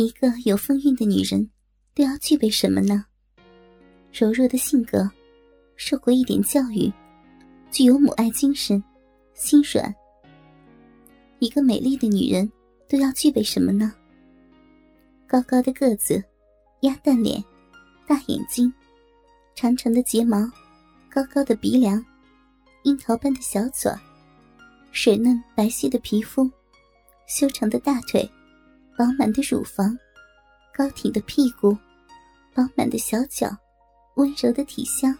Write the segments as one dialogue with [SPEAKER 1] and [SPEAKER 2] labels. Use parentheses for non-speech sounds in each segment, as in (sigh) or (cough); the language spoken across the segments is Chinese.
[SPEAKER 1] 一个有风韵的女人，都要具备什么呢？柔弱的性格，受过一点教育，具有母爱精神，心软。一个美丽的女人，都要具备什么呢？高高的个子，鸭蛋脸，大眼睛，长长的睫毛，高高的鼻梁，樱桃般的小嘴，水嫩白皙的皮肤，修长的大腿。饱满的乳房，高挺的屁股，饱满的小脚，温柔的体香。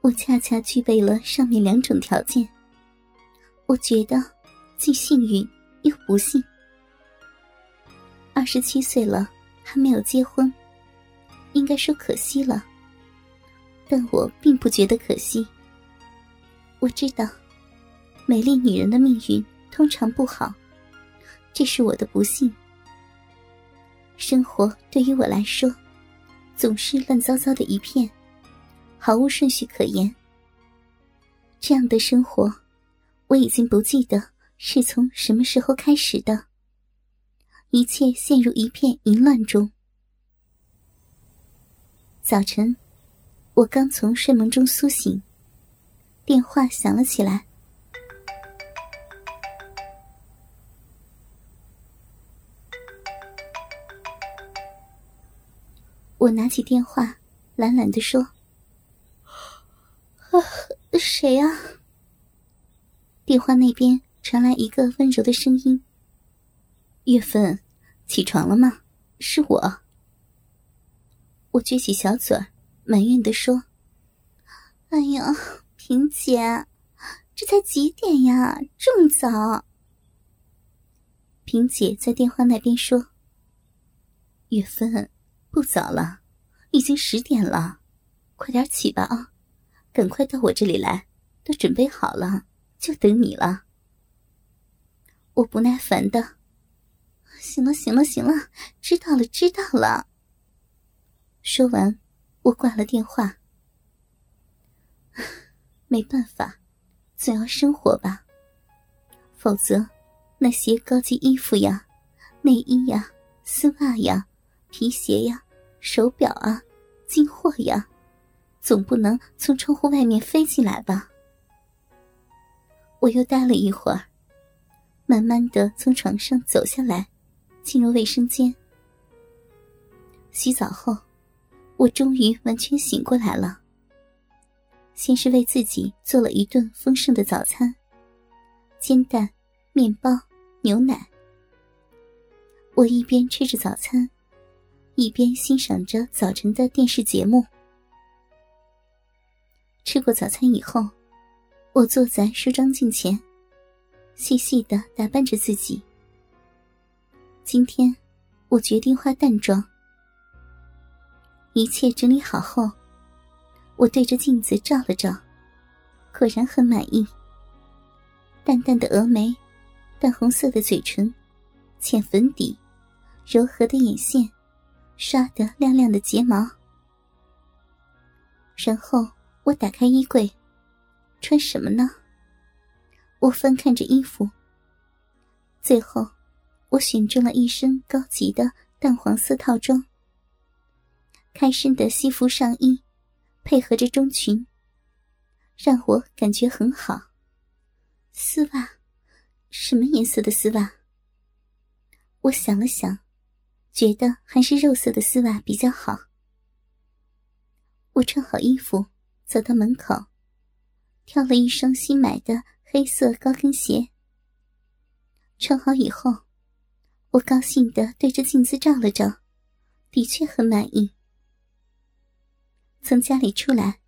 [SPEAKER 1] 我恰恰具备了上面两种条件。我觉得既幸运又不幸。二十七岁了还没有结婚，应该说可惜了。但我并不觉得可惜。我知道，美丽女人的命运通常不好。这是我的不幸。生活对于我来说，总是乱糟糟的一片，毫无顺序可言。这样的生活，我已经不记得是从什么时候开始的。一切陷入一片淫乱中。早晨，我刚从睡梦中苏醒，电话响了起来。我拿起电话，懒懒的说：“啊，谁呀？”电话那边传来一个温柔的声音：“月芬，起床了吗？是我。”我撅起小嘴埋怨的说：“哎呀，萍姐，这才几点呀？这么早？”萍姐在电话那边说：“月芬。”不早了，已经十点了，快点起吧啊！赶快到我这里来，都准备好了，就等你了。我不耐烦的，行了行了行了，知道了知道了。说完，我挂了电话。(laughs) 没办法，总要生活吧，否则那些高级衣服呀、内衣呀、丝袜呀。皮鞋呀，手表啊，进货呀，总不能从窗户外面飞进来吧？我又待了一会儿，慢慢的从床上走下来，进入卫生间。洗澡后，我终于完全醒过来了。先是为自己做了一顿丰盛的早餐，煎蛋、面包、牛奶。我一边吃着早餐。一边欣赏着早晨的电视节目。吃过早餐以后，我坐在梳妆镜前，细细的打扮着自己。今天，我决定化淡妆。一切整理好后，我对着镜子照了照，果然很满意。淡淡的峨眉，淡红色的嘴唇，浅粉底，柔和的眼线。刷得亮亮的睫毛，然后我打开衣柜，穿什么呢？我翻看着衣服，最后我选中了一身高级的淡黄色套装，开身的西服上衣，配合着中裙，让我感觉很好。丝袜，什么颜色的丝袜？我想了想。觉得还是肉色的丝袜比较好。我穿好衣服，走到门口，挑了一双新买的黑色高跟鞋。穿好以后，我高兴的对着镜子照了照，的确很满意。从家里出来，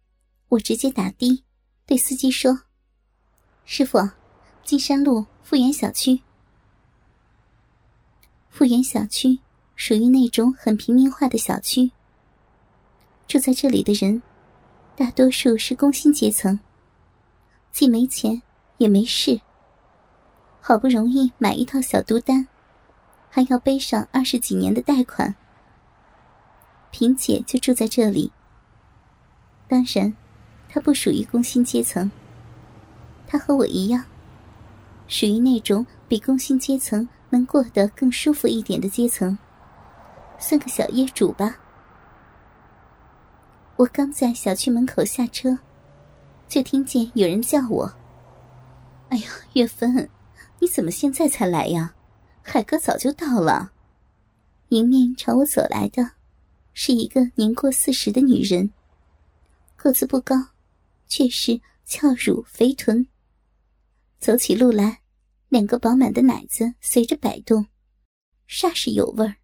[SPEAKER 1] 我直接打的，对司机说：“师傅，金山路富源小区。”富源小区。属于那种很平民化的小区，住在这里的人，大多数是工薪阶层，既没钱也没势。好不容易买一套小独单，还要背上二十几年的贷款。萍姐就住在这里。当然，她不属于工薪阶层，她和我一样，属于那种比工薪阶层能过得更舒服一点的阶层，算个小业主吧。我刚在小区门口下车，就听见有人叫我：“哎呀，月芬，你怎么现在才来呀？海哥早就到了。”迎面朝我走来的，是一个年过四十的女人，个子不高，却是翘乳肥臀。走起路来，两个饱满的奶子随着摆动，煞是有味儿。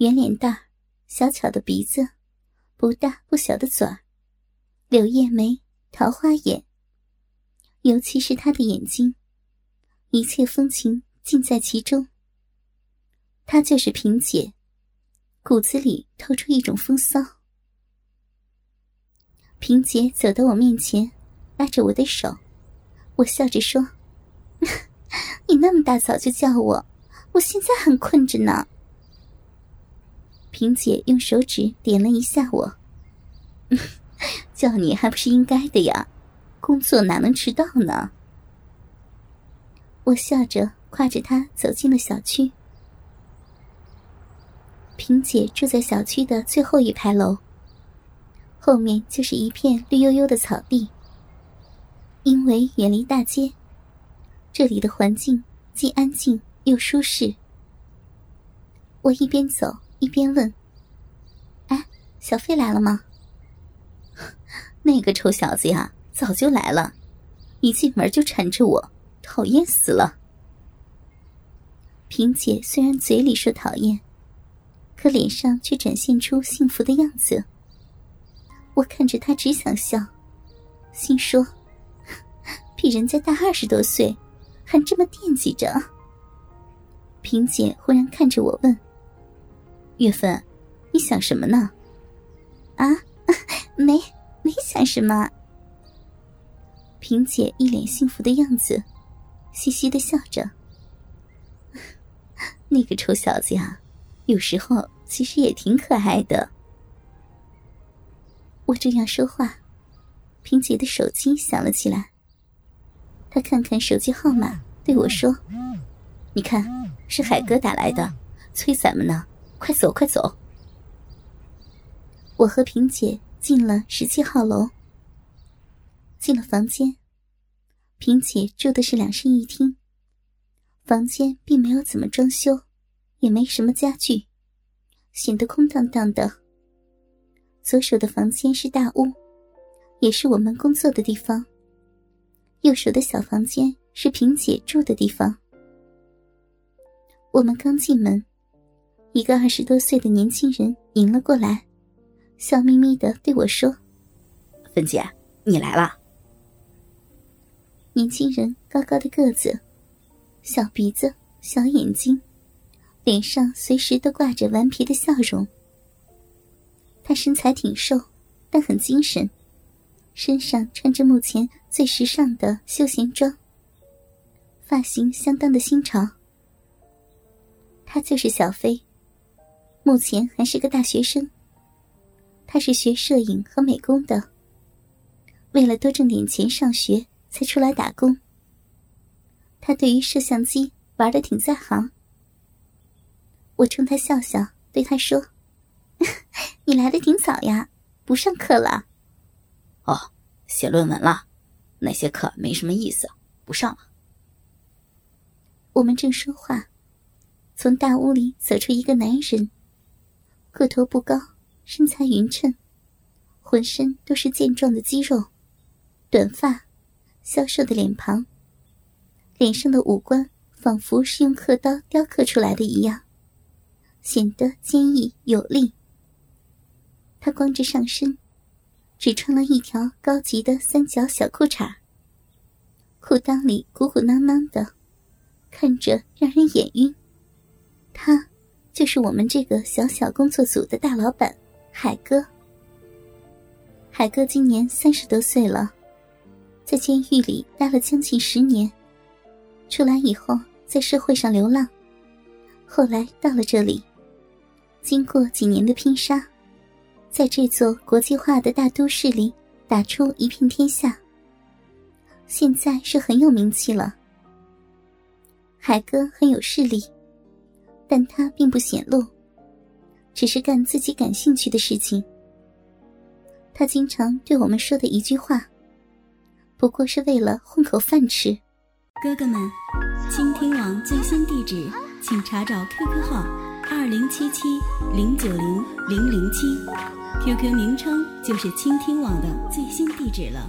[SPEAKER 1] 圆脸蛋，小巧的鼻子。不大不小的嘴，柳叶眉，桃花眼。尤其是他的眼睛，一切风情尽在其中。她就是萍姐，骨子里透出一种风骚。萍姐走到我面前，拉着我的手，我笑着说：“ (laughs) 你那么大早就叫我，我现在很困着呢。”萍姐用手指点了一下我，(laughs) 叫你还不是应该的呀，工作哪能迟到呢？我笑着挎着她走进了小区。萍姐住在小区的最后一排楼，后面就是一片绿油油的草地。因为远离大街，这里的环境既安静又舒适。我一边走。一边问：“哎，小飞来了吗？” (laughs) 那个臭小子呀，早就来了，一进门就缠着我，讨厌死了。萍姐虽然嘴里说讨厌，可脸上却展现出幸福的样子。我看着她只想笑，心说：“比人家大二十多岁，还这么惦记着。”萍姐忽然看着我问。月芬，你想什么呢？啊，(laughs) 没没想什么。萍姐一脸幸福的样子，嘻嘻的笑着。(laughs) 那个臭小子呀，有时候其实也挺可爱的。我正要说话，萍姐的手机响了起来。她看看手机号码，对我说：“你看，是海哥打来的，催咱们呢。”快走，快走！我和萍姐进了十七号楼。进了房间，萍姐住的是两室一厅。房间并没有怎么装修，也没什么家具，显得空荡荡的。左手的房间是大屋，也是我们工作的地方。右手的小房间是萍姐住的地方。我们刚进门。一个二十多岁的年轻人迎了过来，笑眯眯的对我说：“
[SPEAKER 2] 芬姐，你来了。”
[SPEAKER 1] 年轻人高高的个子，小鼻子，小眼睛，脸上随时都挂着顽皮的笑容。他身材挺瘦，但很精神，身上穿着目前最时尚的休闲装，发型相当的新潮。他就是小飞。目前还是个大学生。他是学摄影和美工的，为了多挣点钱上学，才出来打工。他对于摄像机玩的挺在行。我冲他笑笑，对他说：“ (laughs) 你来的挺早呀，不上课了？”“
[SPEAKER 2] 哦，写论文了，那些课没什么意思，不上了。”
[SPEAKER 1] 我们正说话，从大屋里走出一个男人。个头不高，身材匀称，浑身都是健壮的肌肉，短发，消瘦的脸庞，脸上的五官仿佛是用刻刀雕刻出来的一样，显得坚毅有力。他光着上身，只穿了一条高级的三角小裤衩，裤裆里鼓鼓囊囊的，看着让人眼晕。他。就是我们这个小小工作组的大老板，海哥。海哥今年三十多岁了，在监狱里待了将近十年，出来以后在社会上流浪，后来到了这里，经过几年的拼杀，在这座国际化的大都市里打出一片天下，现在是很有名气了。海哥很有势力，但他并不显露，只是干自己感兴趣的事情。他经常对我们说的一句话，不过是为了混口饭吃。
[SPEAKER 3] 哥哥们，倾听网最新地址，请查找 QQ 号二零七七零九零零零七，QQ 名称就是倾听网的最新地址了。